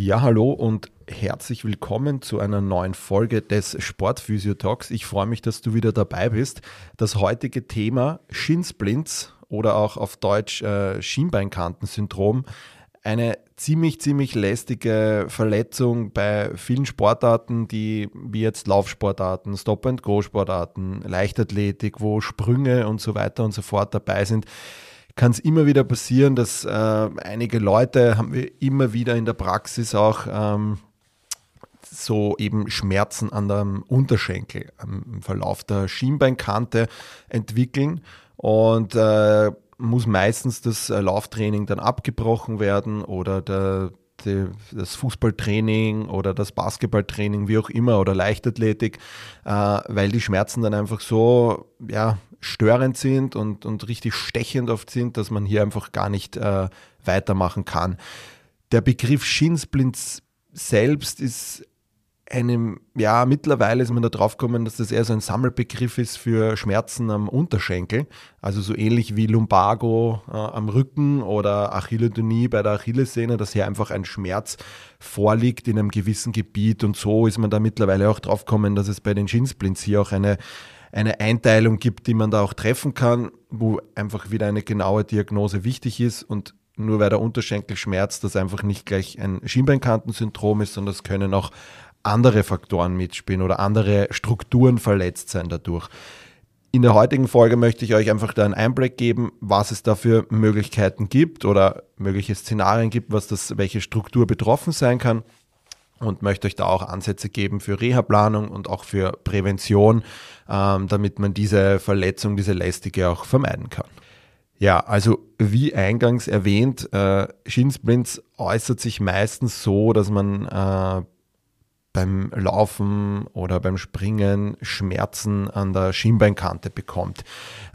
Ja, hallo und herzlich willkommen zu einer neuen Folge des Sportphysio Talks. Ich freue mich, dass du wieder dabei bist. Das heutige Thema Shinsplints oder auch auf Deutsch äh, Schienbeinkantensyndrom. Eine ziemlich, ziemlich lästige Verletzung bei vielen Sportarten, die wie jetzt Laufsportarten, Stop-and-Go-Sportarten, Leichtathletik, wo Sprünge und so weiter und so fort dabei sind kann es immer wieder passieren, dass äh, einige Leute haben wir immer wieder in der Praxis auch ähm, so eben Schmerzen an der Unterschenkel im Verlauf der Schienbeinkante entwickeln. Und äh, muss meistens das äh, Lauftraining dann abgebrochen werden oder der, das Fußballtraining oder das Basketballtraining, wie auch immer, oder Leichtathletik, äh, weil die Schmerzen dann einfach so ja, störend sind und, und richtig stechend oft sind, dass man hier einfach gar nicht äh, weitermachen kann. Der Begriff Shinsplints selbst ist einem, ja, mittlerweile ist man da drauf gekommen, dass das eher so ein Sammelbegriff ist für Schmerzen am Unterschenkel. Also so ähnlich wie Lumbago äh, am Rücken oder Achillotonie bei der Achillessehne, dass hier einfach ein Schmerz vorliegt in einem gewissen Gebiet. Und so ist man da mittlerweile auch drauf gekommen, dass es bei den Shinsplints hier auch eine eine Einteilung gibt, die man da auch treffen kann, wo einfach wieder eine genaue Diagnose wichtig ist und nur weil der Unterschenkel schmerzt, das einfach nicht gleich ein Schienbeinkantensyndrom ist, sondern es können auch andere Faktoren mitspielen oder andere Strukturen verletzt sein dadurch. In der heutigen Folge möchte ich euch einfach da einen Einblick geben, was es da für Möglichkeiten gibt oder mögliche Szenarien gibt, was das, welche Struktur betroffen sein kann und möchte euch da auch Ansätze geben für Reha-Planung und auch für Prävention, ähm, damit man diese Verletzung, diese lästige auch vermeiden kann. Ja, also wie eingangs erwähnt, äh, Shinsplints äußert sich meistens so, dass man äh, beim Laufen oder beim Springen Schmerzen an der Schienbeinkante bekommt.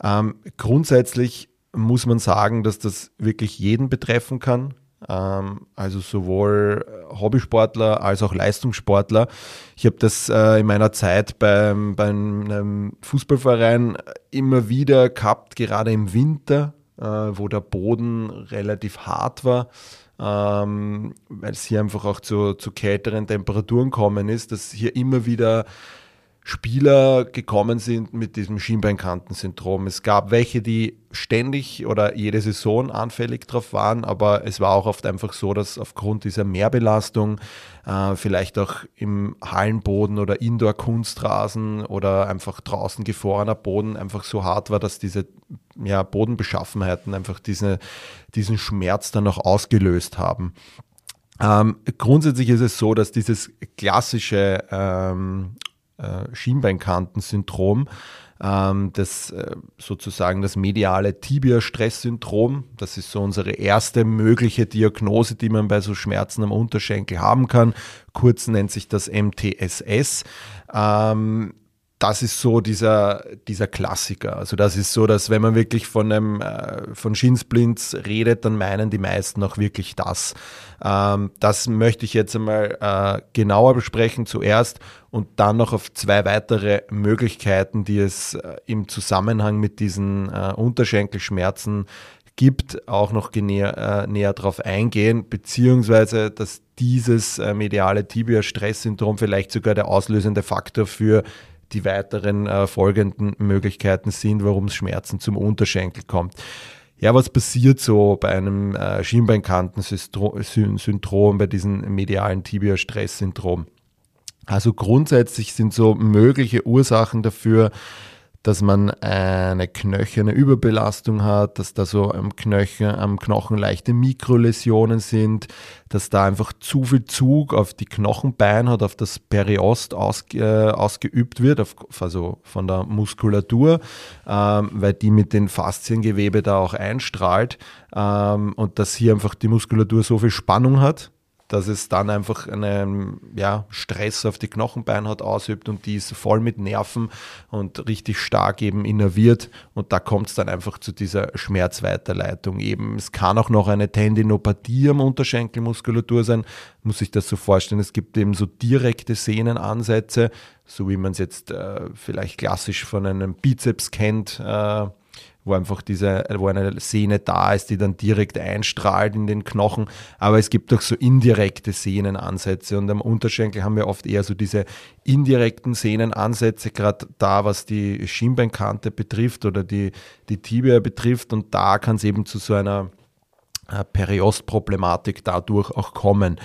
Ähm, grundsätzlich muss man sagen, dass das wirklich jeden betreffen kann. Ähm, also sowohl Hobbysportler als auch Leistungssportler. Ich habe das äh, in meiner Zeit beim, bei einem Fußballverein immer wieder gehabt, gerade im Winter, äh, wo der Boden relativ hart war. Ähm, weil es hier einfach auch zu, zu kälteren Temperaturen kommen ist, dass hier immer wieder Spieler gekommen sind mit diesem Schienbeinkantensyndrom. Es gab welche, die ständig oder jede Saison anfällig drauf waren, aber es war auch oft einfach so, dass aufgrund dieser Mehrbelastung äh, vielleicht auch im Hallenboden oder Indoor-Kunstrasen oder einfach draußen gefrorener Boden einfach so hart war, dass diese ja, Bodenbeschaffenheiten einfach diese, diesen Schmerz dann auch ausgelöst haben. Ähm, grundsätzlich ist es so, dass dieses klassische ähm, äh, Schienbeinkantensyndrom, ähm, das äh, sozusagen das mediale Tibia-Stress-Syndrom. Das ist so unsere erste mögliche Diagnose, die man bei so Schmerzen am Unterschenkel haben kann. Kurz nennt sich das MTSS. Das ist so dieser, dieser Klassiker. Also das ist so, dass wenn man wirklich von einem äh, von Shinsplints redet, dann meinen die meisten auch wirklich das. Ähm, das möchte ich jetzt einmal äh, genauer besprechen zuerst und dann noch auf zwei weitere Möglichkeiten, die es äh, im Zusammenhang mit diesen äh, Unterschenkelschmerzen gibt, auch noch näher, äh, näher darauf eingehen, beziehungsweise dass dieses äh, mediale Tibia-Stress-Syndrom vielleicht sogar der auslösende Faktor für die weiteren äh, folgenden Möglichkeiten sind, warum es Schmerzen zum Unterschenkel kommt. Ja, was passiert so bei einem äh, Schienbeinkantensyndrom, bei diesem medialen Tibia-Stress-Syndrom? Also grundsätzlich sind so mögliche Ursachen dafür dass man eine knöcherne Überbelastung hat, dass da so am Knöchel, am Knochen leichte Mikroläsionen sind, dass da einfach zu viel Zug auf die Knochenbein hat, auf das Periost aus, äh, ausgeübt wird, auf, also von der Muskulatur, ähm, weil die mit den Fasziengewebe da auch einstrahlt ähm, und dass hier einfach die Muskulatur so viel Spannung hat, dass es dann einfach einen ja, Stress auf die Knochenbeinhaut ausübt und die ist voll mit Nerven und richtig stark eben innerviert und da kommt es dann einfach zu dieser Schmerzweiterleitung eben. Es kann auch noch eine Tendinopathie am Unterschenkelmuskulatur sein, muss sich das so vorstellen. Es gibt eben so direkte Sehnenansätze, so wie man es jetzt äh, vielleicht klassisch von einem Bizeps kennt. Äh, wo einfach diese, wo eine Sehne da ist, die dann direkt einstrahlt in den Knochen. Aber es gibt auch so indirekte Sehnenansätze und am Unterschenkel haben wir oft eher so diese indirekten Sehnenansätze, gerade da, was die Schienbeinkante betrifft oder die, die Tibia betrifft. Und da kann es eben zu so einer äh, Periostproblematik dadurch auch kommen.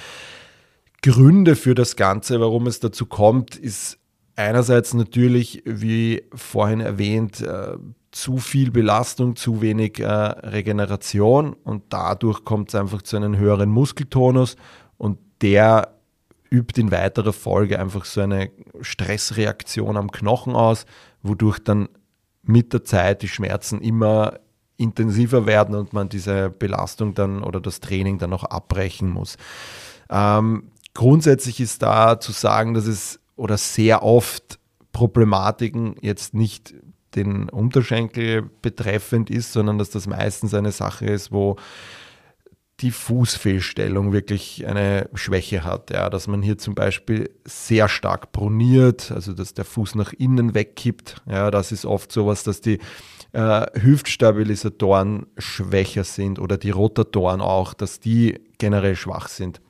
Gründe für das Ganze, warum es dazu kommt, ist einerseits natürlich, wie vorhin erwähnt, äh, zu viel Belastung, zu wenig äh, Regeneration und dadurch kommt es einfach zu einem höheren Muskeltonus und der übt in weiterer Folge einfach so eine Stressreaktion am Knochen aus, wodurch dann mit der Zeit die Schmerzen immer intensiver werden und man diese Belastung dann oder das Training dann auch abbrechen muss. Ähm, grundsätzlich ist da zu sagen, dass es oder sehr oft Problematiken jetzt nicht den Unterschenkel betreffend ist, sondern dass das meistens eine Sache ist, wo die Fußfehlstellung wirklich eine Schwäche hat. Ja, dass man hier zum Beispiel sehr stark proniert, also dass der Fuß nach innen wegkippt. Ja, das ist oft sowas, dass die äh, Hüftstabilisatoren schwächer sind oder die Rotatoren auch, dass die generell schwach sind.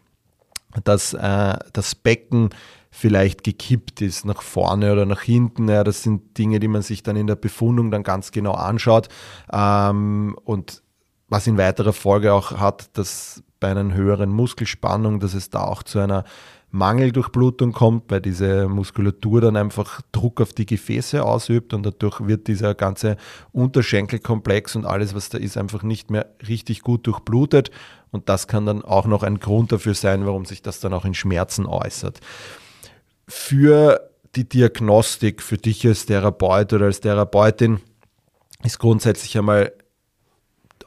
Dass äh, das Becken vielleicht gekippt ist, nach vorne oder nach hinten. Ja, das sind Dinge, die man sich dann in der Befundung dann ganz genau anschaut. Ähm, und was in weiterer Folge auch hat, dass bei einer höheren Muskelspannung, dass es da auch zu einer Mangeldurchblutung kommt, weil diese Muskulatur dann einfach Druck auf die Gefäße ausübt und dadurch wird dieser ganze Unterschenkelkomplex und alles, was da ist, einfach nicht mehr richtig gut durchblutet. Und das kann dann auch noch ein Grund dafür sein, warum sich das dann auch in Schmerzen äußert für die Diagnostik, für dich als Therapeut oder als Therapeutin, ist grundsätzlich einmal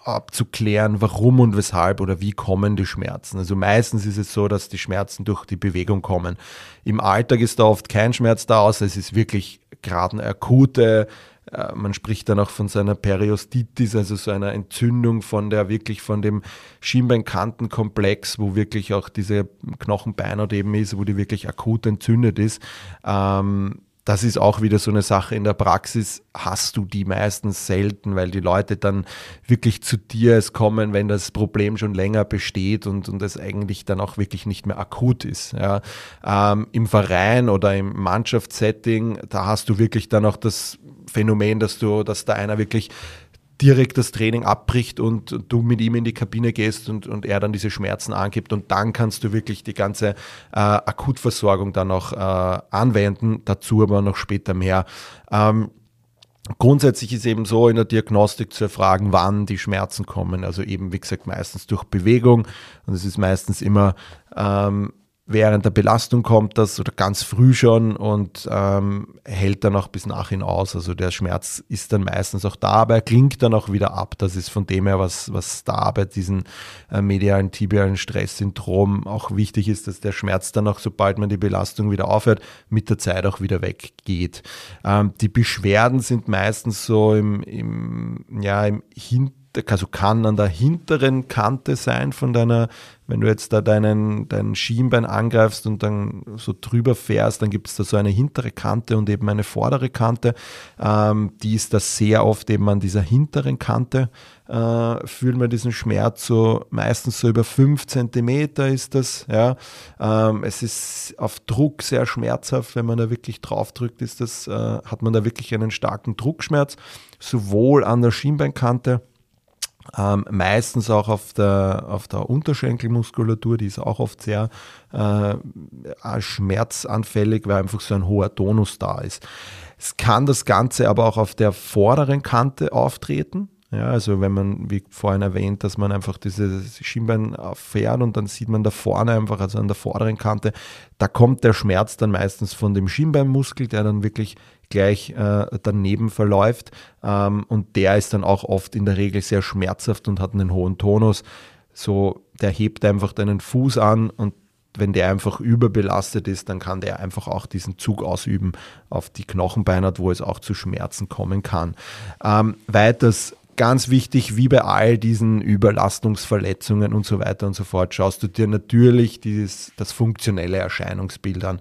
abzuklären, warum und weshalb oder wie kommen die Schmerzen. Also meistens ist es so, dass die Schmerzen durch die Bewegung kommen. Im Alltag ist da oft kein Schmerz da, außer es ist wirklich gerade eine akute man spricht dann auch von seiner Periostitis, also so einer Entzündung von der wirklich von dem Schienbeinkantenkomplex, wo wirklich auch diese Knochenbeinhaut eben ist, wo die wirklich akut entzündet ist. Ähm, das ist auch wieder so eine Sache. In der Praxis hast du die meistens selten, weil die Leute dann wirklich zu dir es kommen, wenn das Problem schon länger besteht und, und es eigentlich dann auch wirklich nicht mehr akut ist. Ja. Ähm, Im Verein oder im Mannschaftssetting, da hast du wirklich dann auch das Phänomen, dass du, dass da einer wirklich direkt das Training abbricht und du mit ihm in die Kabine gehst und, und er dann diese Schmerzen angibt und dann kannst du wirklich die ganze äh, Akutversorgung dann auch äh, anwenden, dazu aber noch später mehr. Ähm, Grundsätzlich ist eben so in der Diagnostik zu erfragen, wann die Schmerzen kommen. Also eben, wie gesagt, meistens durch Bewegung. Und es ist meistens immer ähm, während der Belastung kommt das oder ganz früh schon und ähm, hält dann auch bis nachhin aus. Also der Schmerz ist dann meistens auch da, aber er klingt dann auch wieder ab. Das ist von dem her, was, was da bei diesem äh, medialen tibialen Stresssyndrom auch wichtig ist, dass der Schmerz dann auch, sobald man die Belastung wieder aufhört, mit der Zeit auch wieder weggeht. Ähm, die Beschwerden sind meistens so im, im, ja, im Hintergrund also kann an der hinteren Kante sein von deiner, wenn du jetzt da deinen, dein Schienbein angreifst und dann so drüber fährst, dann gibt es da so eine hintere Kante und eben eine vordere Kante. Ähm, die ist da sehr oft eben an dieser hinteren Kante, äh, fühlen wir diesen Schmerz so meistens so über 5 cm ist das. Ja. Ähm, es ist auf Druck sehr schmerzhaft, wenn man da wirklich drauf drückt, ist das, äh, hat man da wirklich einen starken Druckschmerz, sowohl an der Schienbeinkante, ähm, meistens auch auf der, auf der Unterschenkelmuskulatur, die ist auch oft sehr äh, schmerzanfällig, weil einfach so ein hoher Tonus da ist. Es kann das Ganze aber auch auf der vorderen Kante auftreten. Ja, also wenn man, wie vorhin erwähnt, dass man einfach dieses Schienbein fährt und dann sieht man da vorne einfach, also an der vorderen Kante, da kommt der Schmerz dann meistens von dem Schienbeinmuskel, der dann wirklich gleich äh, daneben verläuft. Ähm, und der ist dann auch oft in der Regel sehr schmerzhaft und hat einen hohen Tonus. So, der hebt einfach deinen Fuß an und wenn der einfach überbelastet ist, dann kann der einfach auch diesen Zug ausüben auf die Knochenbeinhaut, wo es auch zu Schmerzen kommen kann. Ähm, weiters ganz wichtig, wie bei all diesen Überlastungsverletzungen und so weiter und so fort, schaust du dir natürlich dieses, das funktionelle Erscheinungsbild an.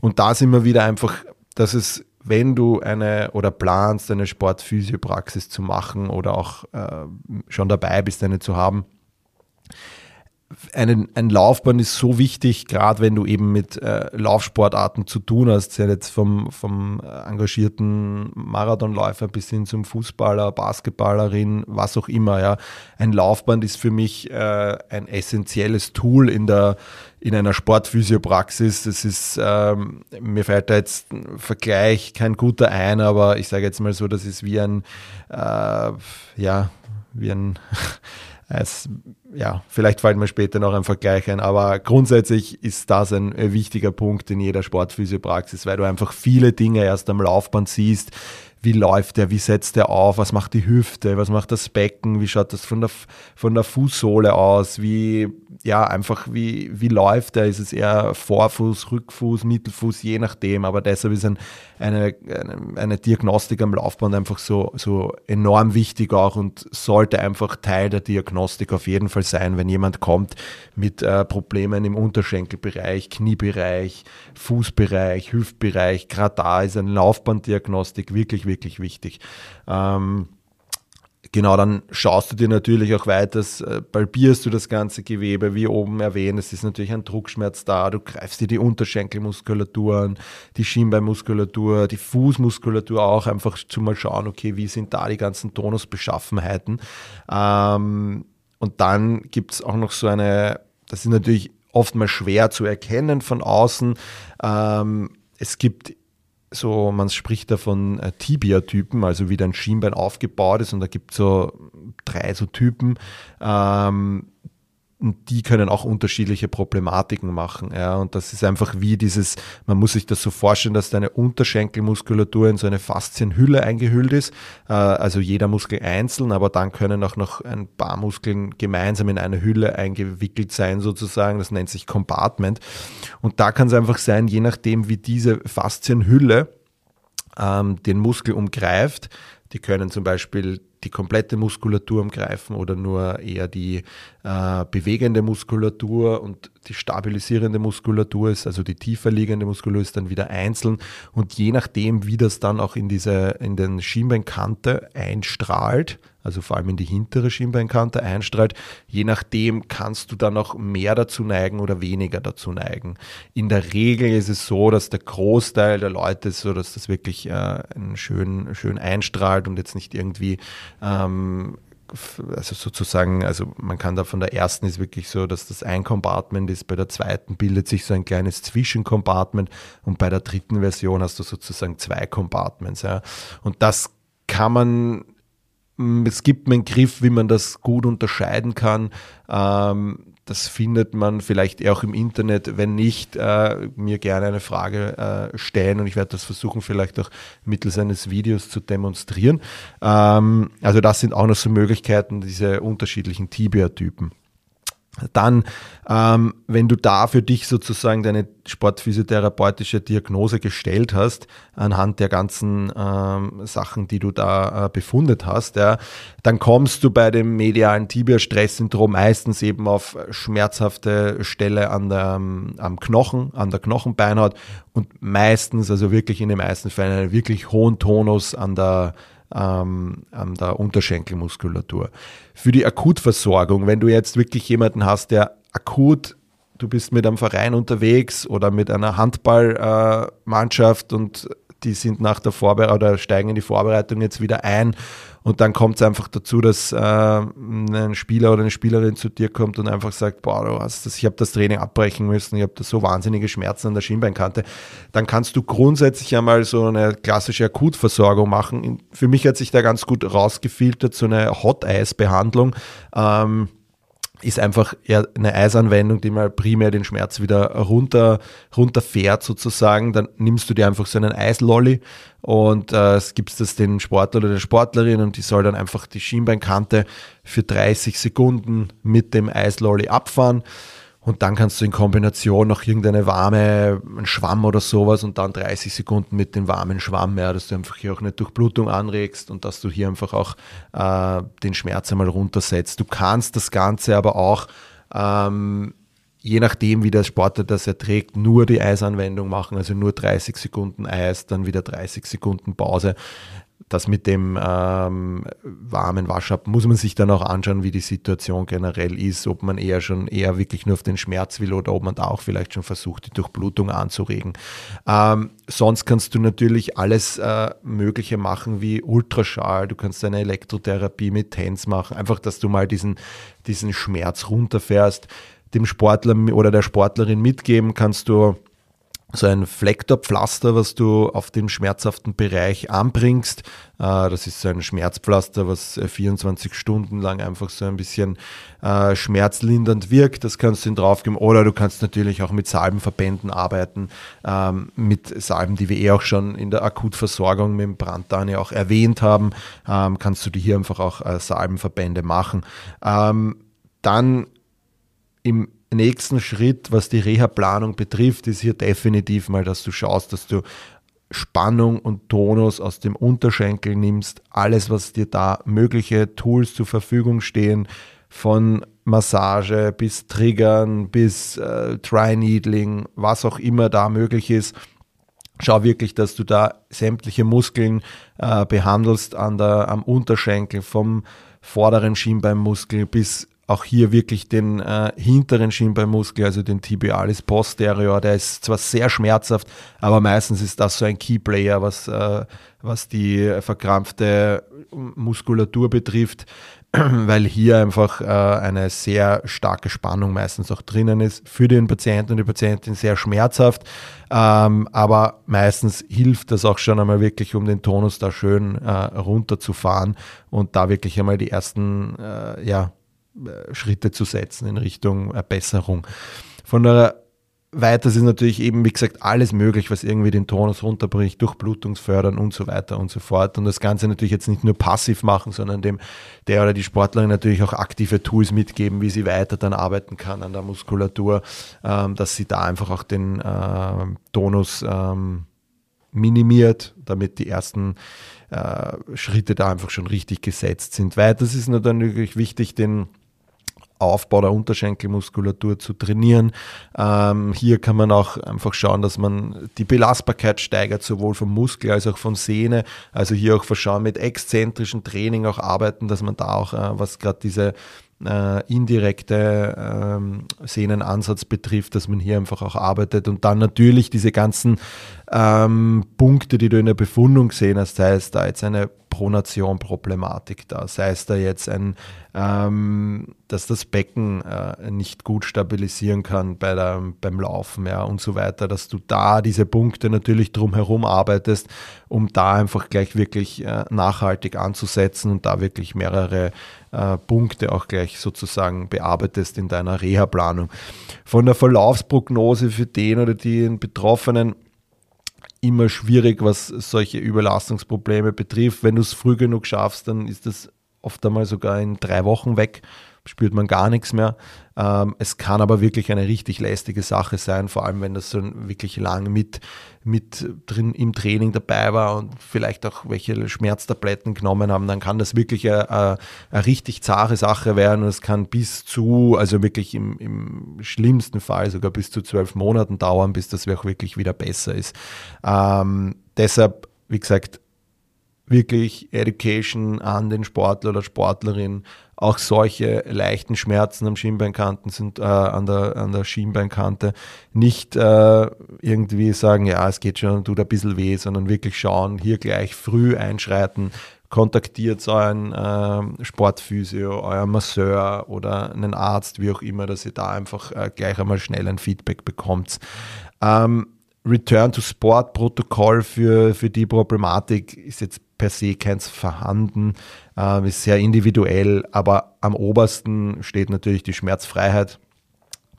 Und da sind wir wieder einfach, dass es, wenn du eine oder planst, eine Sportphysiopraxis zu machen oder auch äh, schon dabei bist, eine zu haben, einen, ein Laufband ist so wichtig, gerade wenn du eben mit äh, Laufsportarten zu tun hast, sei jetzt vom, vom engagierten Marathonläufer bis hin zum Fußballer, Basketballerin, was auch immer. Ja. Ein Laufband ist für mich äh, ein essentielles Tool in der in einer Sportphysiopraxis. Das ist, ähm, mir fällt da jetzt ein Vergleich kein guter ein, aber ich sage jetzt mal so, das ist wie ein, äh, ja, wie ein Es, ja, vielleicht fällt mir später noch ein Vergleich ein, aber grundsätzlich ist das ein wichtiger Punkt in jeder Sportphysiopraxis, weil du einfach viele Dinge erst am Laufband siehst, wie läuft der, wie setzt der auf, was macht die Hüfte, was macht das Becken, wie schaut das von der, von der Fußsohle aus, wie, ja, einfach wie, wie läuft der, ist es eher Vorfuß, Rückfuß, Mittelfuß, je nachdem, aber deshalb ist ein, eine, eine, eine Diagnostik am Laufband einfach so, so enorm wichtig auch und sollte einfach Teil der Diagnostik auf jeden Fall sein, wenn jemand kommt mit äh, Problemen im Unterschenkelbereich, Kniebereich, Fußbereich, Hüftbereich, gerade da ist eine Laufbanddiagnostik wirklich, wirklich wichtig. Ähm, Genau, dann schaust du dir natürlich auch weiter, äh, palpierst du das ganze Gewebe, wie oben erwähnt, es ist natürlich ein Druckschmerz da, du greifst dir die Unterschenkelmuskulatur an, die Schienbeinmuskulatur, die Fußmuskulatur auch, einfach zu mal schauen, okay, wie sind da die ganzen Tonusbeschaffenheiten. Ähm, und dann gibt es auch noch so eine, das ist natürlich oftmals schwer zu erkennen von außen. Ähm, es gibt so, man spricht da von äh, Tibia-Typen, also wie dein Schienbein aufgebaut ist und da gibt es so drei so Typen. Ähm, und die können auch unterschiedliche Problematiken machen. Ja. Und das ist einfach wie dieses, man muss sich das so vorstellen, dass deine Unterschenkelmuskulatur in so eine Faszienhülle eingehüllt ist. Äh, also jeder Muskel einzeln, aber dann können auch noch ein paar Muskeln gemeinsam in eine Hülle eingewickelt sein, sozusagen. Das nennt sich Compartment. Und da kann es einfach sein, je nachdem, wie diese Faszienhülle ähm, den Muskel umgreift, die können zum Beispiel die komplette Muskulatur umgreifen oder nur eher die äh, bewegende Muskulatur und die stabilisierende Muskulatur ist, also die tiefer liegende Muskulatur ist dann wieder einzeln. Und je nachdem, wie das dann auch in diese, in den Schienbeinkante einstrahlt, also vor allem in die hintere Schienbeinkante einstrahlt, je nachdem kannst du dann auch mehr dazu neigen oder weniger dazu neigen. In der Regel ist es so, dass der Großteil der Leute so, dass das wirklich äh, schön, schön einstrahlt und jetzt nicht irgendwie ähm, also sozusagen, also man kann da von der ersten ist wirklich so, dass das ein Compartment ist, bei der zweiten bildet sich so ein kleines Zwischencompartment und bei der dritten Version hast du sozusagen zwei Compartments. Ja. Und das kann man es gibt einen Griff, wie man das gut unterscheiden kann. Ähm, das findet man vielleicht auch im Internet. Wenn nicht, äh, mir gerne eine Frage äh, stellen und ich werde das versuchen, vielleicht auch mittels eines Videos zu demonstrieren. Ähm, also das sind auch noch so Möglichkeiten, diese unterschiedlichen Tibia-Typen. Dann, ähm, wenn du da für dich sozusagen deine sportphysiotherapeutische Diagnose gestellt hast, anhand der ganzen ähm, Sachen, die du da äh, befundet hast, ja, dann kommst du bei dem medialen Tibia-Stress-Syndrom meistens eben auf schmerzhafte Stelle an der, ähm, am Knochen, an der Knochenbeinhaut und meistens, also wirklich in den meisten Fällen, einen wirklich hohen Tonus an der ähm, an der Unterschenkelmuskulatur. Für die Akutversorgung, wenn du jetzt wirklich jemanden hast, der akut, du bist mit einem Verein unterwegs oder mit einer Handballmannschaft und die sind nach der Vorbereitung oder steigen in die Vorbereitung jetzt wieder ein und dann kommt es einfach dazu, dass äh, ein Spieler oder eine Spielerin zu dir kommt und einfach sagt, boah, du hast das, ich habe das Training abbrechen müssen, ich habe da so wahnsinnige Schmerzen an der Schienbeinkante. Dann kannst du grundsätzlich einmal so eine klassische Akutversorgung machen. Für mich hat sich da ganz gut rausgefiltert, so eine Hot-Eis-Behandlung. Ähm, ist einfach eher eine Eisanwendung, die mal primär den Schmerz wieder runter, runterfährt sozusagen. Dann nimmst du dir einfach so einen Eislolly und äh, gibst das den Sportler oder der Sportlerin und die soll dann einfach die Schienbeinkante für 30 Sekunden mit dem Eislolly abfahren. Und dann kannst du in Kombination noch irgendeine warme, Schwamm oder sowas und dann 30 Sekunden mit dem warmen Schwamm, ja, dass du einfach hier auch eine Durchblutung anregst und dass du hier einfach auch äh, den Schmerz einmal runtersetzt. Du kannst das Ganze aber auch ähm, je nachdem, wie der Sportler das erträgt, nur die Eisanwendung machen, also nur 30 Sekunden Eis, dann wieder 30 Sekunden Pause das mit dem ähm, warmen Waschab muss man sich dann auch anschauen, wie die Situation generell ist, ob man eher schon eher wirklich nur auf den Schmerz will oder ob man da auch vielleicht schon versucht, die Durchblutung anzuregen. Ähm, sonst kannst du natürlich alles äh, Mögliche machen wie Ultraschall, du kannst eine Elektrotherapie mit TENS machen, einfach, dass du mal diesen, diesen Schmerz runterfährst. Dem Sportler oder der Sportlerin mitgeben kannst du so ein Flecktorpflaster, was du auf den schmerzhaften Bereich anbringst. Äh, das ist so ein Schmerzpflaster, was 24 Stunden lang einfach so ein bisschen äh, schmerzlindernd wirkt. Das kannst du ihn draufgeben. Oder du kannst natürlich auch mit Salbenverbänden arbeiten. Ähm, mit Salben, die wir eh auch schon in der Akutversorgung mit dem Brandtan auch erwähnt haben, ähm, kannst du dir hier einfach auch äh, Salbenverbände machen. Ähm, dann im nächsten Schritt, was die Reha-Planung betrifft, ist hier definitiv mal, dass du schaust, dass du Spannung und Tonus aus dem Unterschenkel nimmst. Alles, was dir da mögliche Tools zur Verfügung stehen, von Massage bis Triggern bis äh, Try-Needling, was auch immer da möglich ist. Schau wirklich, dass du da sämtliche Muskeln äh, behandelst an der, am Unterschenkel, vom vorderen Schienbeinmuskel bis auch hier wirklich den äh, hinteren Schienbeinmuskel, also den Tibialis posterior, der ist zwar sehr schmerzhaft, aber meistens ist das so ein Keyplayer, was, äh, was die verkrampfte Muskulatur betrifft, weil hier einfach äh, eine sehr starke Spannung meistens auch drinnen ist. Für den Patienten und die Patientin sehr schmerzhaft, ähm, aber meistens hilft das auch schon einmal wirklich, um den Tonus da schön äh, runterzufahren und da wirklich einmal die ersten, äh, ja, Schritte zu setzen in Richtung Erbesserung. Von der weiter ist natürlich eben, wie gesagt, alles möglich, was irgendwie den Tonus runterbricht, Durchblutungsfördern und so weiter und so fort. Und das Ganze natürlich jetzt nicht nur passiv machen, sondern dem der oder die Sportlerin natürlich auch aktive Tools mitgeben, wie sie weiter dann arbeiten kann an der Muskulatur, ähm, dass sie da einfach auch den äh, Tonus ähm, minimiert, damit die ersten äh, Schritte da einfach schon richtig gesetzt sind. Weiter ist natürlich wichtig, den Aufbau der Unterschenkelmuskulatur zu trainieren. Ähm, hier kann man auch einfach schauen, dass man die Belastbarkeit steigert, sowohl vom Muskel als auch von Sehne. Also hier auch verschauen mit exzentrischen Training auch arbeiten, dass man da auch, äh, was gerade diese äh, indirekte ähm, Sehnenansatz betrifft, dass man hier einfach auch arbeitet und dann natürlich diese ganzen ähm, Punkte, die du in der Befundung gesehen hast, sei es da jetzt eine Pronation-Problematik da, sei es da jetzt ein, ähm, dass das Becken äh, nicht gut stabilisieren kann bei der, beim Laufen ja, und so weiter, dass du da diese Punkte natürlich drumherum arbeitest, um da einfach gleich wirklich äh, nachhaltig anzusetzen und da wirklich mehrere äh, Punkte auch gleich sozusagen bearbeitest in deiner Reha-Planung. Von der Verlaufsprognose für den oder den Betroffenen immer schwierig, was solche Überlastungsprobleme betrifft. Wenn du es früh genug schaffst, dann ist das oft einmal sogar in drei Wochen weg, spürt man gar nichts mehr. Ähm, es kann aber wirklich eine richtig lästige Sache sein, vor allem wenn das so wirklich lang mit, mit drin im Training dabei war und vielleicht auch welche Schmerztabletten genommen haben, dann kann das wirklich eine, eine, eine richtig zahre Sache werden und es kann bis zu, also wirklich im, im schlimmsten Fall sogar bis zu zwölf Monaten dauern, bis das auch wirklich wieder besser ist. Ähm, deshalb, wie gesagt, wirklich Education an den Sportler oder Sportlerin, auch solche leichten Schmerzen am Schienbeinkanten sind, äh, an, der, an der Schienbeinkante. Nicht äh, irgendwie sagen, ja, es geht schon, tut ein bisschen weh, sondern wirklich schauen, hier gleich früh einschreiten, kontaktiert euren äh, Sportphysio, euer Masseur oder einen Arzt, wie auch immer, dass ihr da einfach äh, gleich einmal schnell ein Feedback bekommt. Ähm, Return to Sport Protokoll für, für die Problematik ist jetzt per se keins vorhanden, äh, ist sehr individuell, aber am obersten steht natürlich die Schmerzfreiheit.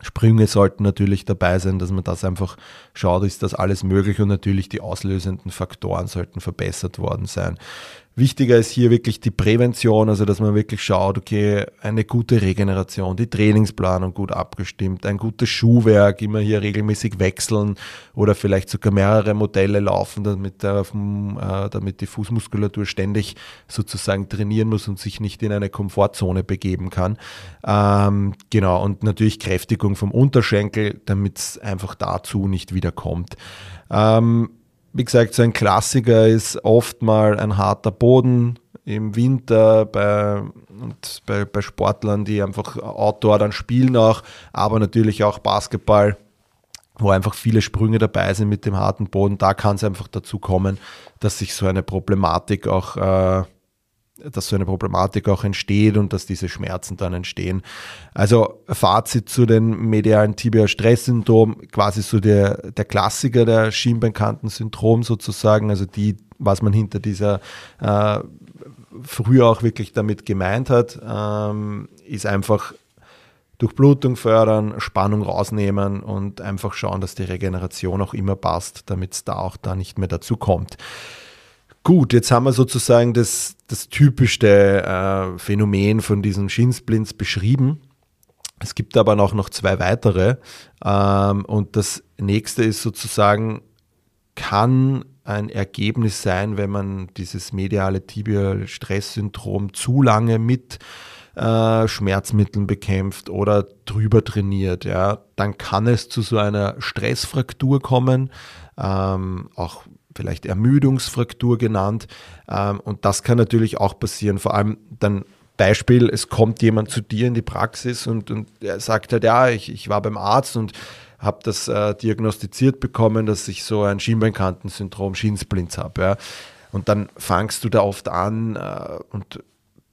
Sprünge sollten natürlich dabei sein, dass man das einfach schaut, ist das alles möglich und natürlich die auslösenden Faktoren sollten verbessert worden sein. Wichtiger ist hier wirklich die Prävention, also dass man wirklich schaut, okay, eine gute Regeneration, die Trainingsplanung gut abgestimmt, ein gutes Schuhwerk, immer hier regelmäßig wechseln oder vielleicht sogar mehrere Modelle laufen, damit, äh, damit die Fußmuskulatur ständig sozusagen trainieren muss und sich nicht in eine Komfortzone begeben kann. Ähm, genau, und natürlich Kräftigung vom Unterschenkel, damit es einfach dazu nicht wieder kommt. Ähm, wie gesagt, so ein Klassiker ist oft mal ein harter Boden im Winter bei, und bei, bei Sportlern, die einfach Outdoor dann spielen auch, aber natürlich auch Basketball, wo einfach viele Sprünge dabei sind mit dem harten Boden. Da kann es einfach dazu kommen, dass sich so eine Problematik auch äh, dass so eine Problematik auch entsteht und dass diese Schmerzen dann entstehen. Also Fazit zu den medialen Tibia-Stress-Syndrom, quasi so der, der Klassiker der Schienbeinkanten-Syndrom sozusagen, also die, was man hinter dieser äh, früher auch wirklich damit gemeint hat, ähm, ist einfach Durchblutung fördern, Spannung rausnehmen und einfach schauen, dass die Regeneration auch immer passt, damit es da auch da nicht mehr dazu kommt. Gut, jetzt haben wir sozusagen das, das typischste äh, Phänomen von diesen Shinsplints beschrieben. Es gibt aber auch noch zwei weitere. Ähm, und das nächste ist sozusagen, kann ein Ergebnis sein, wenn man dieses mediale Tibial-Stress-Syndrom zu lange mit äh, Schmerzmitteln bekämpft oder drüber trainiert, ja, dann kann es zu so einer Stressfraktur kommen. Ähm, auch vielleicht Ermüdungsfraktur genannt. Ähm, und das kann natürlich auch passieren. Vor allem dann Beispiel, es kommt jemand zu dir in die Praxis und, und er sagt halt, ja, ich, ich war beim Arzt und habe das äh, diagnostiziert bekommen, dass ich so ein Schienbeinkantensyndrom, Schiensplints habe. Ja. Und dann fangst du da oft an äh, und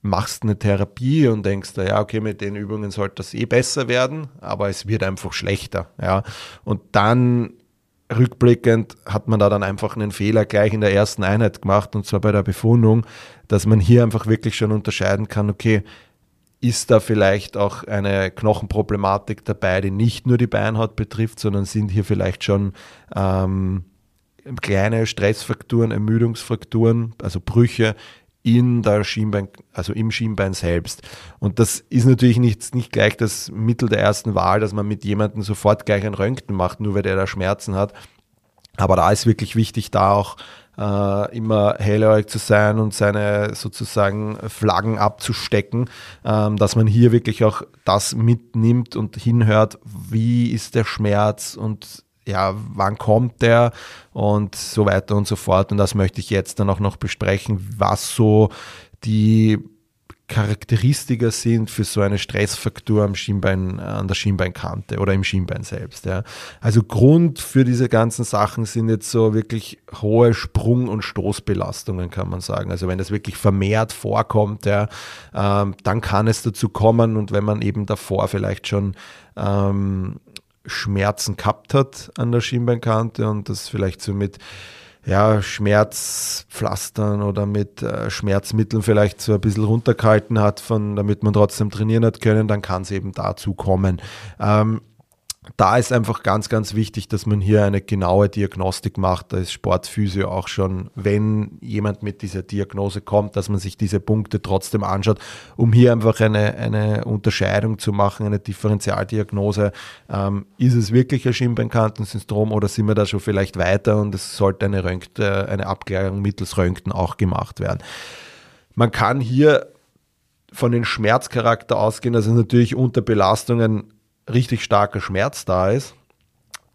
machst eine Therapie und denkst, ja, okay, mit den Übungen sollte das eh besser werden, aber es wird einfach schlechter. Ja. Und dann rückblickend hat man da dann einfach einen Fehler gleich in der ersten Einheit gemacht und zwar bei der Befundung, dass man hier einfach wirklich schon unterscheiden kann, okay, ist da vielleicht auch eine Knochenproblematik dabei, die nicht nur die Beinhaut betrifft, sondern sind hier vielleicht schon ähm, kleine Stressfrakturen, Ermüdungsfrakturen, also Brüche in der Schienbein, also im Schienbein selbst. Und das ist natürlich nicht, nicht gleich das Mittel der ersten Wahl, dass man mit jemandem sofort gleich ein Röntgen macht, nur weil der da Schmerzen hat. Aber da ist wirklich wichtig, da auch äh, immer hellhörig zu sein und seine sozusagen Flaggen abzustecken, ähm, dass man hier wirklich auch das mitnimmt und hinhört, wie ist der Schmerz und ja, wann kommt der und so weiter und so fort. Und das möchte ich jetzt dann auch noch besprechen, was so die Charakteristika sind für so eine Stressfaktur am Schienbein, an der Schienbeinkante oder im Schienbein selbst. Ja. Also Grund für diese ganzen Sachen sind jetzt so wirklich hohe Sprung- und Stoßbelastungen, kann man sagen. Also wenn das wirklich vermehrt vorkommt, ja, ähm, dann kann es dazu kommen und wenn man eben davor vielleicht schon ähm, Schmerzen gehabt hat an der Schienbeinkante und das vielleicht so mit ja, Schmerzpflastern oder mit äh, Schmerzmitteln vielleicht so ein bisschen runtergehalten hat, von, damit man trotzdem trainieren hat können, dann kann es eben dazu kommen. Ähm, da ist einfach ganz, ganz wichtig, dass man hier eine genaue Diagnostik macht. Da ist Sportphysio auch schon, wenn jemand mit dieser Diagnose kommt, dass man sich diese Punkte trotzdem anschaut, um hier einfach eine, eine Unterscheidung zu machen, eine Differentialdiagnose. Ähm, ist es wirklich ein Schienbeinkantensyndrom oder sind wir da schon vielleicht weiter und es sollte eine, Röntgen, äh, eine Abklärung mittels Röntgen auch gemacht werden. Man kann hier von den Schmerzcharakter ausgehen, also natürlich unter Belastungen richtig starker Schmerz da ist.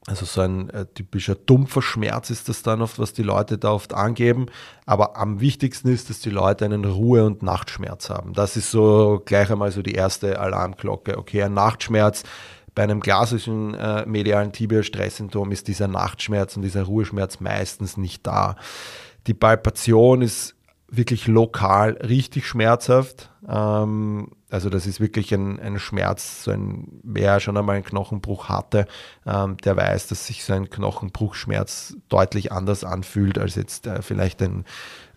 Also so ein äh, typischer dumpfer Schmerz ist das dann oft, was die Leute da oft angeben. Aber am wichtigsten ist, dass die Leute einen Ruhe- und Nachtschmerz haben. Das ist so gleich einmal so die erste Alarmglocke. Okay, ein Nachtschmerz bei einem klassischen äh, medialen Tibia-Stresssyndrom ist dieser Nachtschmerz und dieser Ruheschmerz meistens nicht da. Die Palpation ist wirklich lokal richtig schmerzhaft. Ähm, also das ist wirklich ein, ein Schmerz, so ein, wer schon einmal einen Knochenbruch hatte, ähm, der weiß, dass sich so ein Knochenbruchschmerz deutlich anders anfühlt als jetzt äh, vielleicht eine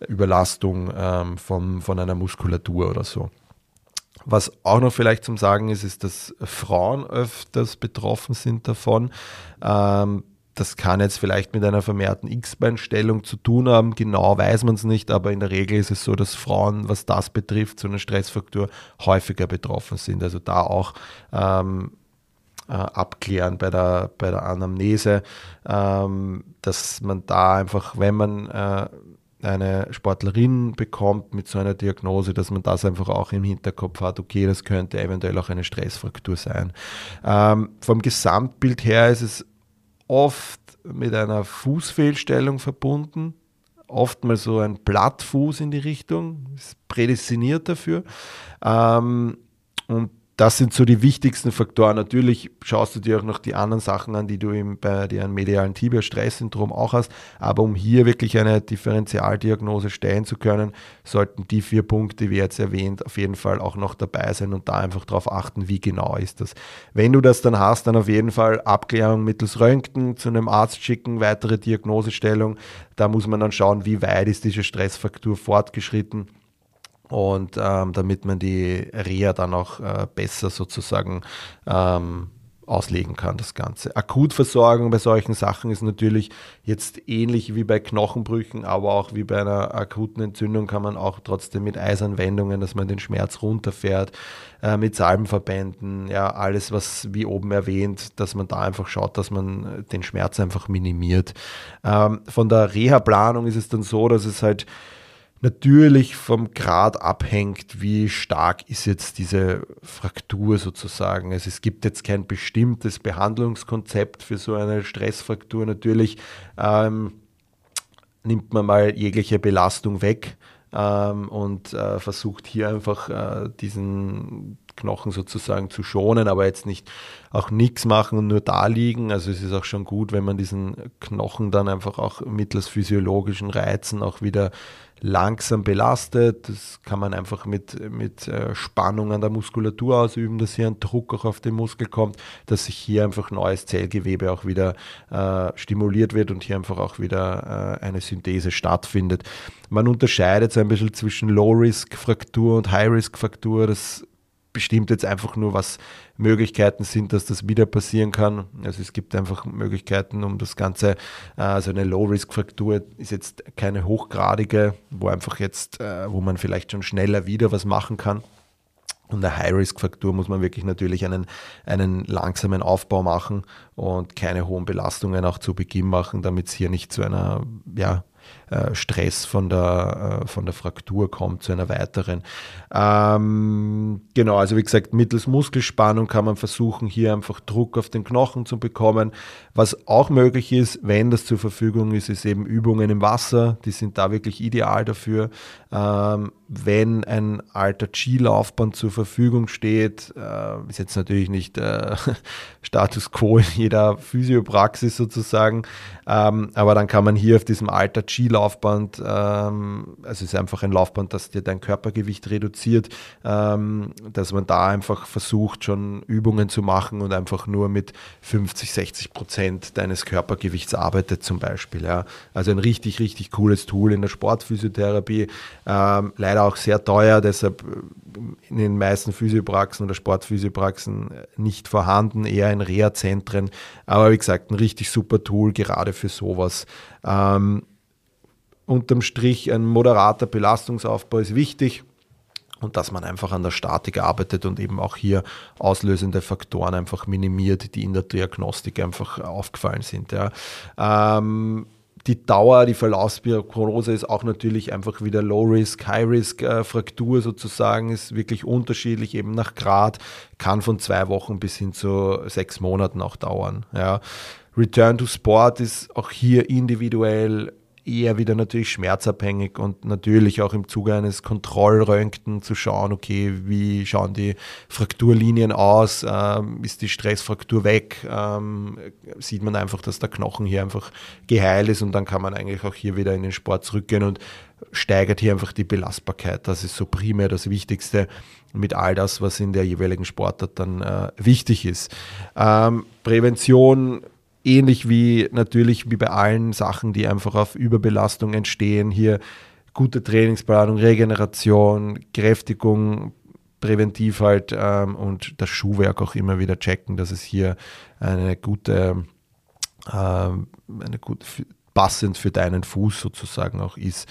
Überlastung ähm, von, von einer Muskulatur oder so. Was auch noch vielleicht zum Sagen ist, ist, dass Frauen öfters betroffen sind davon. Ähm, das kann jetzt vielleicht mit einer vermehrten X-Beinstellung zu tun haben, genau weiß man es nicht, aber in der Regel ist es so, dass Frauen, was das betrifft, so eine Stressfraktur häufiger betroffen sind. Also da auch ähm, äh, abklären bei der, bei der Anamnese, ähm, dass man da einfach, wenn man äh, eine Sportlerin bekommt mit so einer Diagnose, dass man das einfach auch im Hinterkopf hat, okay, das könnte eventuell auch eine Stressfraktur sein. Ähm, vom Gesamtbild her ist es oft mit einer Fußfehlstellung verbunden, oftmals so ein Plattfuß in die Richtung, ist prädestiniert dafür. Ähm, und das sind so die wichtigsten Faktoren. Natürlich schaust du dir auch noch die anderen Sachen an, die du im, bei dir an medialen Tibia-Stresssyndrom auch hast. Aber um hier wirklich eine Differentialdiagnose stellen zu können, sollten die vier Punkte, wie jetzt erwähnt, auf jeden Fall auch noch dabei sein und da einfach darauf achten, wie genau ist das. Wenn du das dann hast, dann auf jeden Fall Abklärung mittels Röntgen zu einem Arzt schicken, weitere Diagnosestellung. Da muss man dann schauen, wie weit ist diese Stressfaktur fortgeschritten und ähm, damit man die Reha dann auch äh, besser sozusagen ähm, auslegen kann, das Ganze. Akutversorgung bei solchen Sachen ist natürlich jetzt ähnlich wie bei Knochenbrüchen, aber auch wie bei einer akuten Entzündung kann man auch trotzdem mit Eisanwendungen, dass man den Schmerz runterfährt, äh, mit Salbenverbänden, ja, alles, was wie oben erwähnt, dass man da einfach schaut, dass man den Schmerz einfach minimiert. Ähm, von der Reha-Planung ist es dann so, dass es halt natürlich vom Grad abhängt, wie stark ist jetzt diese Fraktur sozusagen. Also es gibt jetzt kein bestimmtes Behandlungskonzept für so eine Stressfraktur. Natürlich ähm, nimmt man mal jegliche Belastung weg ähm, und äh, versucht hier einfach äh, diesen Knochen sozusagen zu schonen, aber jetzt nicht auch nichts machen und nur da liegen. Also es ist auch schon gut, wenn man diesen Knochen dann einfach auch mittels physiologischen Reizen auch wieder langsam belastet. Das kann man einfach mit, mit äh, Spannung an der Muskulatur ausüben, dass hier ein Druck auch auf den Muskel kommt, dass sich hier einfach neues Zellgewebe auch wieder äh, stimuliert wird und hier einfach auch wieder äh, eine Synthese stattfindet. Man unterscheidet so ein bisschen zwischen Low-Risk-Fraktur und High-Risk-Fraktur. Das bestimmt jetzt einfach nur, was Möglichkeiten sind, dass das wieder passieren kann. Also es gibt einfach Möglichkeiten, um das Ganze, äh, also eine Low-Risk-Fraktur ist jetzt keine hochgradige, wo einfach jetzt, äh, wo man vielleicht schon schneller wieder was machen kann. Und eine High-Risk-Fraktur muss man wirklich natürlich einen, einen langsamen Aufbau machen und keine hohen Belastungen auch zu Beginn machen, damit es hier nicht zu einer ja, äh, Stress von der, äh, von der Fraktur kommt, zu einer weiteren. Ähm, genau, also wie gesagt, mittels Muskelspannung kann man versuchen, hier einfach Druck auf den Knochen zu bekommen. Was auch möglich ist, wenn das zur Verfügung ist, ist eben Übungen im Wasser. Die sind da wirklich ideal dafür. Ähm, wenn ein alter Skilaufband zur Verfügung steht, äh, ist jetzt natürlich nicht äh, Status quo in jeder Physiopraxis sozusagen, ähm, aber dann kann man hier auf diesem alter Skilaufband, ähm, also es ist einfach ein Laufband, das dir dein Körpergewicht reduziert, ähm, dass man da einfach versucht, schon Übungen zu machen und einfach nur mit 50, 60 Prozent deines Körpergewichts arbeitet zum Beispiel. Ja. Also ein richtig, richtig cooles Tool in der Sportphysiotherapie. Ähm, leider leider auch sehr teuer, deshalb äh, in den meisten Physiopraxen oder Sportphysiopraxen äh, nicht vorhanden, eher in Reha-Zentren. Aber wie gesagt, ein richtig super Tool, gerade für sowas. Ähm, unterm Strich ein moderater Belastungsaufbau ist wichtig und dass man einfach an der Statik arbeitet und eben auch hier auslösende Faktoren einfach minimiert, die in der Diagnostik einfach aufgefallen sind. Ja. Ähm, die Dauer, die Verlaufsprognose ist auch natürlich einfach wieder Low-Risk, High-Risk-Fraktur sozusagen, ist wirklich unterschiedlich, eben nach Grad, kann von zwei Wochen bis hin zu sechs Monaten auch dauern. Ja. Return to Sport ist auch hier individuell eher wieder natürlich schmerzabhängig und natürlich auch im Zuge eines Kontrollröntgen zu schauen, okay, wie schauen die Frakturlinien aus, ähm, ist die Stressfraktur weg, ähm, sieht man einfach, dass der Knochen hier einfach geheilt ist und dann kann man eigentlich auch hier wieder in den Sport zurückgehen und steigert hier einfach die Belastbarkeit. Das ist so primär das Wichtigste mit all das, was in der jeweiligen Sportart dann äh, wichtig ist. Ähm, Prävention ähnlich wie natürlich wie bei allen Sachen, die einfach auf Überbelastung entstehen, hier gute Trainingsplanung, Regeneration, Kräftigung, präventiv halt ähm, und das Schuhwerk auch immer wieder checken, dass es hier eine gute ähm, eine gut, passend für deinen Fuß sozusagen auch ist.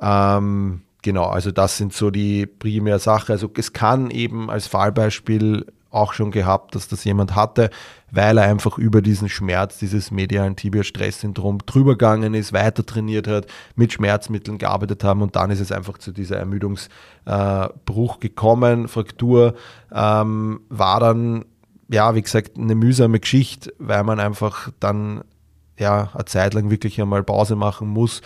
Ähm, genau, also das sind so die primär Sachen. Also es kann eben als Fallbeispiel auch schon gehabt, dass das jemand hatte, weil er einfach über diesen Schmerz, dieses medialen Tibia-Stress-Syndrom drüber gegangen ist, weiter trainiert hat, mit Schmerzmitteln gearbeitet haben und dann ist es einfach zu dieser Ermüdungsbruch äh, gekommen. Fraktur ähm, war dann, ja, wie gesagt, eine mühsame Geschichte, weil man einfach dann ja eine Zeit lang wirklich einmal Pause machen muss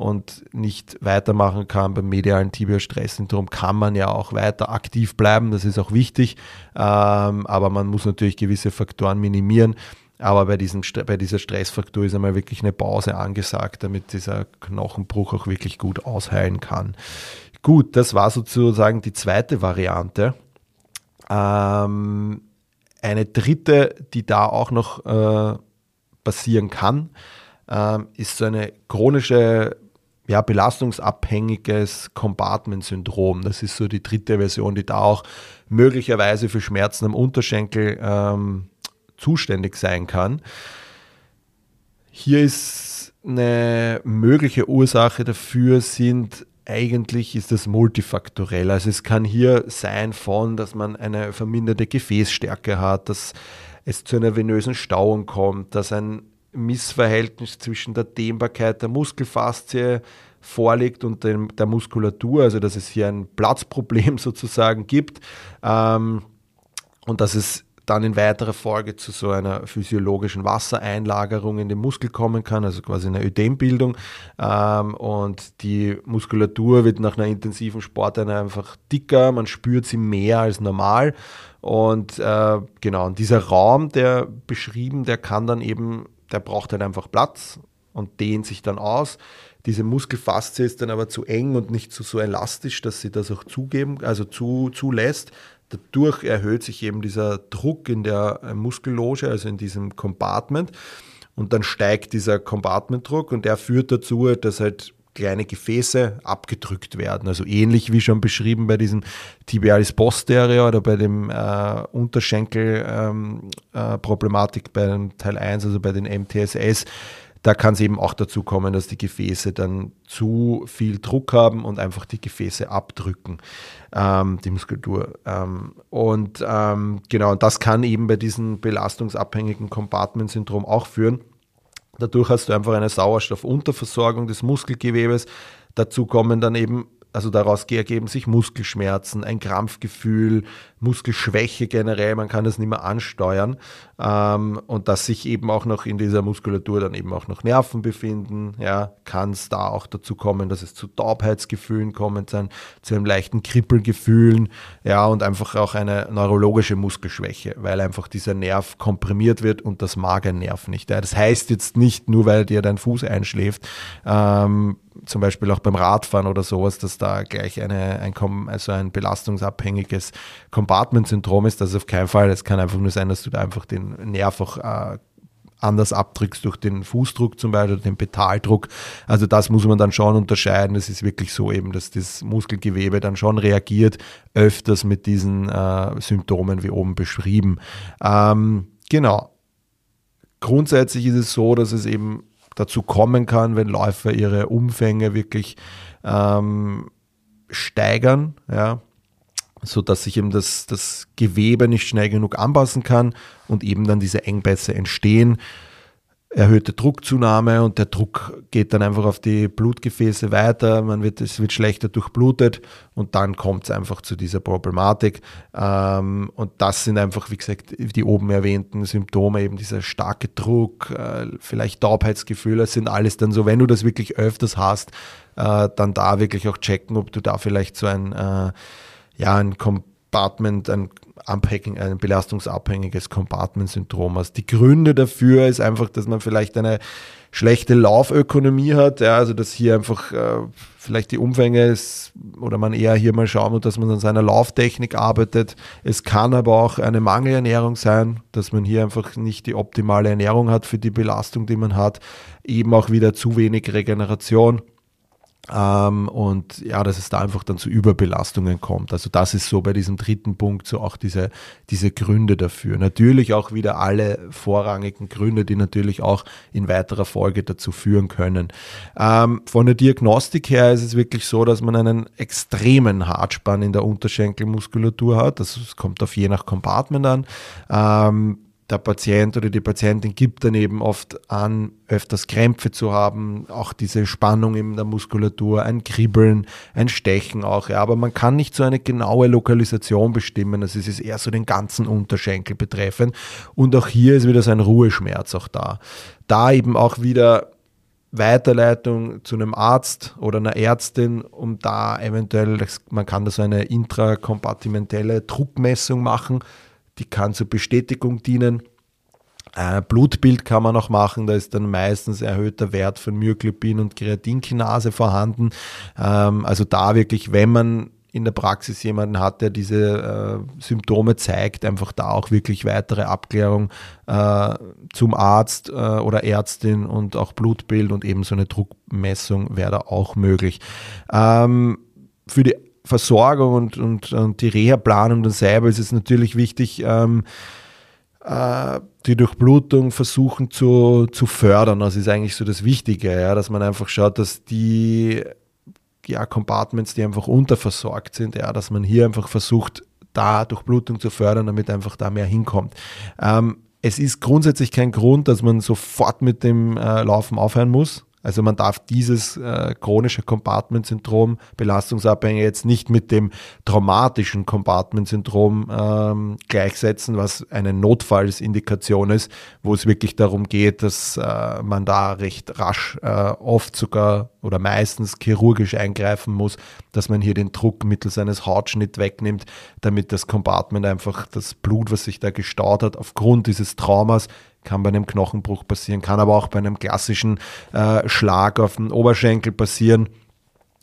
und nicht weitermachen kann beim medialen Tibia-Stress-Syndrom, kann man ja auch weiter aktiv bleiben, das ist auch wichtig, ähm, aber man muss natürlich gewisse Faktoren minimieren. Aber bei, diesem, bei dieser Stressfaktor ist einmal wirklich eine Pause angesagt, damit dieser Knochenbruch auch wirklich gut ausheilen kann. Gut, das war sozusagen die zweite Variante. Ähm, eine dritte, die da auch noch äh, passieren kann, ähm, ist so eine chronische ja, belastungsabhängiges Compartment-Syndrom. Das ist so die dritte Version, die da auch möglicherweise für Schmerzen am Unterschenkel ähm, zuständig sein kann. Hier ist eine mögliche Ursache dafür sind eigentlich ist das multifaktorell. Also es kann hier sein von, dass man eine verminderte Gefäßstärke hat, dass es zu einer venösen Stauung kommt, dass ein Missverhältnis zwischen der Dehnbarkeit der Muskelfaszie vorliegt und dem, der Muskulatur, also dass es hier ein Platzproblem sozusagen gibt ähm, und dass es dann in weiterer Folge zu so einer physiologischen Wassereinlagerung in den Muskel kommen kann, also quasi eine Ödembildung. Ähm, und die Muskulatur wird nach einer intensiven Sporteinheit einfach dicker, man spürt sie mehr als normal. Und äh, genau, und dieser Raum, der beschrieben, der kann dann eben der braucht halt einfach Platz und dehnt sich dann aus. Diese Muskelfaszie ist dann aber zu eng und nicht so, so elastisch, dass sie das auch zugeben, also zu, zulässt. Dadurch erhöht sich eben dieser Druck in der äh, Muskelloge, also in diesem Compartment. Und dann steigt dieser Compartmentdruck und der führt dazu, dass halt kleine Gefäße abgedrückt werden. Also ähnlich wie schon beschrieben bei diesem Tibialis posterior oder bei dem äh, Unterschenkel-Problematik ähm, äh, bei dem Teil 1, also bei den MTSS. Da kann es eben auch dazu kommen, dass die Gefäße dann zu viel Druck haben und einfach die Gefäße abdrücken, ähm, die Muskulatur. Ähm, und ähm, genau, das kann eben bei diesem belastungsabhängigen Compartment-Syndrom auch führen Dadurch hast du einfach eine Sauerstoffunterversorgung des Muskelgewebes. Dazu kommen dann eben also daraus ergeben sich Muskelschmerzen, ein Krampfgefühl, Muskelschwäche generell, man kann das nicht mehr ansteuern. Ähm, und dass sich eben auch noch in dieser Muskulatur dann eben auch noch Nerven befinden, ja, kann es da auch dazu kommen, dass es zu Taubheitsgefühlen kommt, sein, zu einem leichten Kribbelgefühlen, ja, und einfach auch eine neurologische Muskelschwäche, weil einfach dieser Nerv komprimiert wird und das Magennerv nicht. Ja. Das heißt jetzt nicht nur, weil dir dein Fuß einschläft, ähm, zum Beispiel auch beim Radfahren oder sowas, dass da gleich eine, ein, also ein belastungsabhängiges Compartment-Syndrom ist. Das ist auf keinen Fall. Es kann einfach nur sein, dass du da einfach den Nerv auch äh, anders abdrückst durch den Fußdruck zum Beispiel, den Petaldruck. Also das muss man dann schon unterscheiden. Es ist wirklich so eben, dass das Muskelgewebe dann schon reagiert, öfters mit diesen äh, Symptomen wie oben beschrieben. Ähm, genau. Grundsätzlich ist es so, dass es eben dazu kommen kann, wenn Läufer ihre Umfänge wirklich ähm, steigern, ja, so sich eben das, das Gewebe nicht schnell genug anpassen kann und eben dann diese Engpässe entstehen erhöhte Druckzunahme und der Druck geht dann einfach auf die Blutgefäße weiter, man wird, es wird schlechter durchblutet und dann kommt es einfach zu dieser Problematik. Ähm, und das sind einfach, wie gesagt, die oben erwähnten Symptome, eben dieser starke Druck, äh, vielleicht Taubheitsgefühl, das sind alles dann so, wenn du das wirklich öfters hast, äh, dann da wirklich auch checken, ob du da vielleicht so ein, äh, ja, ein Compartment, ein ein belastungsabhängiges Compartment-Syndrom hast. Die Gründe dafür ist einfach, dass man vielleicht eine schlechte Laufökonomie hat, ja, also dass hier einfach äh, vielleicht die Umfänge ist oder man eher hier mal schauen muss, dass man an seiner Lauftechnik arbeitet. Es kann aber auch eine Mangelernährung sein, dass man hier einfach nicht die optimale Ernährung hat für die Belastung, die man hat, eben auch wieder zu wenig Regeneration Ähm, und ja, dass es da einfach dann zu Überbelastungen kommt. Also das ist so bei diesem dritten Punkt so auch diese, diese Gründe dafür. Natürlich auch wieder alle vorrangigen Gründe, die natürlich auch in weiterer Folge dazu führen können. Ähm, von der Diagnostik her ist es wirklich so, dass man einen extremen Hartspann in der Unterschenkelmuskulatur hat. Das kommt auf je nach Compartment an. Ähm, der Patient oder die Patientin gibt dann eben oft an, öfters Krämpfe zu haben, auch diese Spannung in der Muskulatur, ein Kribbeln, ein Stechen auch. Ja. Aber man kann nicht so eine genaue Lokalisation bestimmen. Also es ist eher so den ganzen Unterschenkel betreffend. Und auch hier ist wieder so ein Ruheschmerz auch da. Da eben auch wieder Weiterleitung zu einem Arzt oder einer Ärztin, um da eventuell, man kann da so eine intrakompartimentelle Druckmessung machen, die kann zur Bestätigung dienen. Äh, Blutbild kann man auch machen, da ist dann meistens erhöhter Wert von Myoglobin und Kreatinkinase vorhanden. Ähm, also da wirklich, wenn man in der Praxis jemanden hat, der diese äh, Symptome zeigt, einfach da auch wirklich weitere Abklärung äh, zum Arzt oder Ärztin und auch Blutbild und eben so eine Druckmessung wäre da auch möglich. Ähm, für die Versorgung und, und, und die Reha-Planung dann selber ist es natürlich wichtig, ähm, äh, die Durchblutung versuchen zu, zu fördern. Das ist eigentlich so das Wichtige, ja, dass man einfach schaut, dass die ja, Compartments, die einfach unterversorgt sind, ja, dass man hier einfach versucht, da Durchblutung zu fördern, damit einfach da mehr hinkommt. Ähm, es ist grundsätzlich kein Grund, dass man sofort mit dem äh, Laufen aufhören muss. Also man darf dieses äh, chronische Compartment-Syndrom belastungsabhängig jetzt nicht mit dem traumatischen Compartment-Syndrom ähm, gleichsetzen, was eine Notfallsindikation ist, wo es wirklich darum geht, dass äh, man da recht rasch, äh, oft sogar oder meistens chirurgisch eingreifen muss, dass man hier den Druck mittels eines Hautschnitt wegnimmt, damit das Compartment einfach das Blut, was sich da gestaut hat, aufgrund dieses Traumas kann bei einem Knochenbruch passieren, kann aber auch bei einem klassischen äh, Schlag auf den Oberschenkel passieren.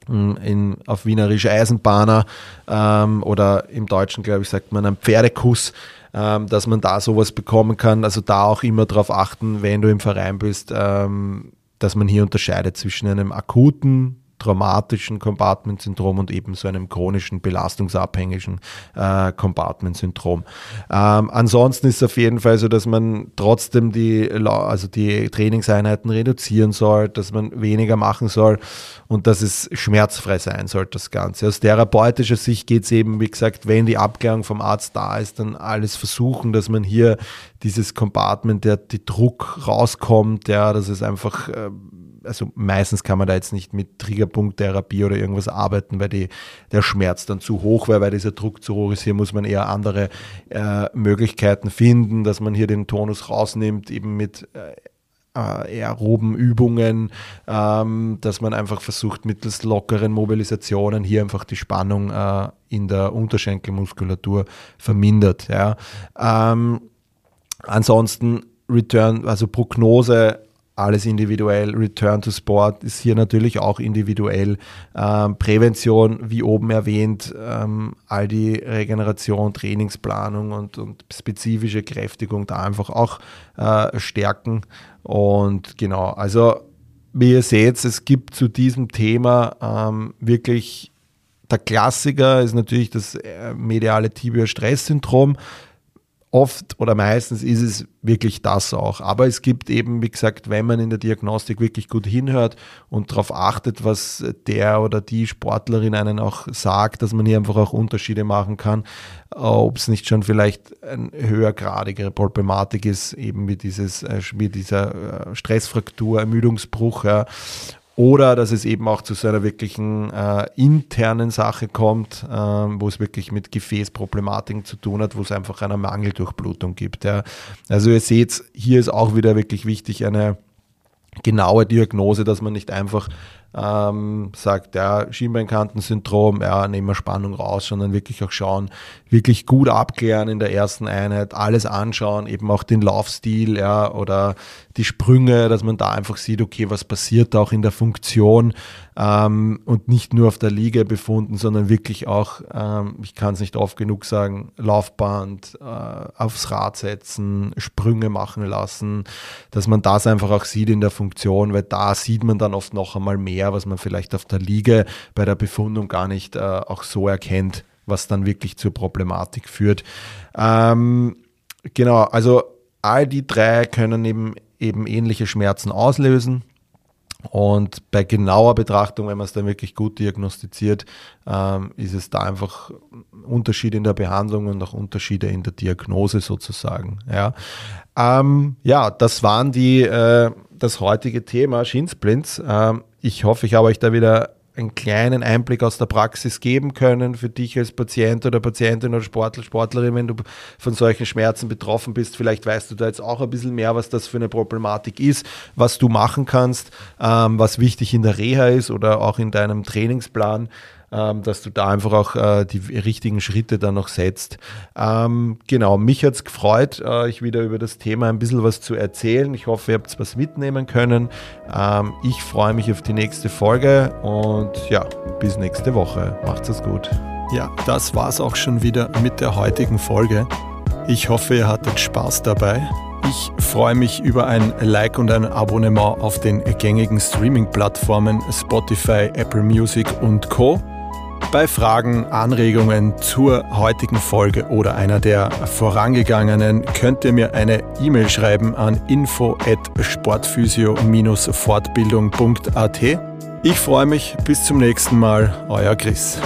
Hm, in, auf Wienerisch Eisenbahner ähm, oder im Deutschen, glaube ich, sagt man ein Pferdekuss, ähm, dass man da sowas bekommen kann. Also da auch immer darauf achten, wenn du im Verein bist, ähm, dass man hier unterscheidet zwischen einem akuten traumatischen Compartment-Syndrom und eben so einem chronischen belastungsabhängigen äh, Compartment-Syndrom. Ähm, ansonsten ist es auf jeden Fall so, dass man trotzdem die, also die Trainingseinheiten reduzieren soll, dass man weniger machen soll und dass es schmerzfrei sein soll, das Ganze. Aus therapeutischer Sicht geht es eben, wie gesagt, wenn die Abklärung vom Arzt da ist, dann alles versuchen, dass man hier dieses Compartment, der die Druck rauskommt, ja, dass es einfach äh, also meistens kann man da jetzt nicht mit Triggerpunkttherapie oder irgendwas arbeiten, weil die, der Schmerz dann zu hoch wäre, weil dieser Druck zu hoch ist. Hier muss man eher andere äh, Möglichkeiten finden, dass man hier den Tonus rausnimmt, eben mit äh, aeroben Übungen, ähm, dass man einfach versucht, mittels lockeren Mobilisationen hier einfach die Spannung äh, in der Unterschenkelmuskulatur vermindert. Ja. Ähm, ansonsten Return, also Prognose alles individuell. Return to Sport ist hier natürlich auch individuell. Ähm, Prävention, wie oben erwähnt, ähm, all die Regeneration, Trainingsplanung und, und spezifische Kräftigung da einfach auch äh, stärken. Und genau, also wie ihr seht, es gibt zu diesem Thema ähm, wirklich der Klassiker ist natürlich das äh, mediale Tibia-Stress-Syndrom oft oder meistens ist es wirklich das auch. Aber es gibt eben, wie gesagt, wenn man in der Diagnostik wirklich gut hinhört und darauf achtet, was der oder die Sportlerin einen auch sagt, dass man hier einfach auch Unterschiede machen kann, ob es nicht schon vielleicht eine höhergradigere Problematik ist, eben wie, dieses, äh, wie dieser äh, Stressfraktur, Ermüdungsbruch. Ja oder dass es eben auch zu so einer wirklichen äh, internen Sache kommt, äh, wo es wirklich mit Gefäßproblematiken zu tun hat, wo es einfach eine Mangeldurchblutung gibt. Ja. Also ihr seht, hier ist auch wieder wirklich wichtig eine genaue Diagnose, dass man nicht einfach ähm, sagt, ja, Schienbeinkantensyndrom, ja, nehmen wir Spannung raus, sondern wirklich auch schauen, wirklich gut abklären in der ersten Einheit, alles anschauen, eben auch den Laufstil, ja, oder die Sprünge, dass man da einfach sieht, okay, was passiert auch in der Funktion ähm, und nicht nur auf der Liege befunden, sondern wirklich auch, ähm, ich kann es nicht oft genug sagen, Laufband, äh, aufs Rad setzen, Sprünge machen lassen, dass man das einfach auch sieht in der Funktion, weil da sieht man dann oft noch einmal mehr was man vielleicht auf der Liege bei der Befundung gar nicht äh, auch so erkennt, was dann wirklich zur Problematik führt. Ähm, genau, also all die drei können eben, eben ähnliche Schmerzen auslösen. Und bei genauer Betrachtung, wenn man es dann wirklich gut diagnostiziert, ähm, ist es da einfach Unterschiede in der Behandlung und auch Unterschiede in der Diagnose sozusagen. Ja, ähm, ja das waren die, äh, das heutige Thema Shinsplints. Ähm, ich hoffe, ich habe euch da wieder einen kleinen Einblick aus der Praxis geben können für dich als Patient oder Patientin oder Sportler, Sportlerin, wenn du von solchen Schmerzen betroffen bist. Vielleicht weißt du da jetzt auch ein bisschen mehr, was das für eine Problematik ist, was du machen kannst, ähm, was wichtig in der Reha ist oder auch in deinem Trainingsplan ähm, dass du da einfach auch äh, die richtigen Schritte dann noch setzt. Ähm, genau, mich hat es gefreut, äh, euch wieder über das Thema ein bisschen was zu erzählen. Ich hoffe, ihr habt was mitnehmen können. Ähm, ich freue mich auf die nächste Folge und ja, bis nächste Woche. Macht's es gut. Ja, das war's auch schon wieder mit der heutigen Folge. Ich hoffe, ihr hattet Spaß dabei. Ich freue mich über ein Like und ein Abonnement auf den gängigen Streaming-Plattformen Spotify, Apple Music und Co. Bei Fragen, Anregungen zur heutigen Folge oder einer der vorangegangenen könnt ihr mir eine E-Mail schreiben an info at sportphysio-fortbildung.at. Ich freue mich, bis zum nächsten Mal, euer Chris.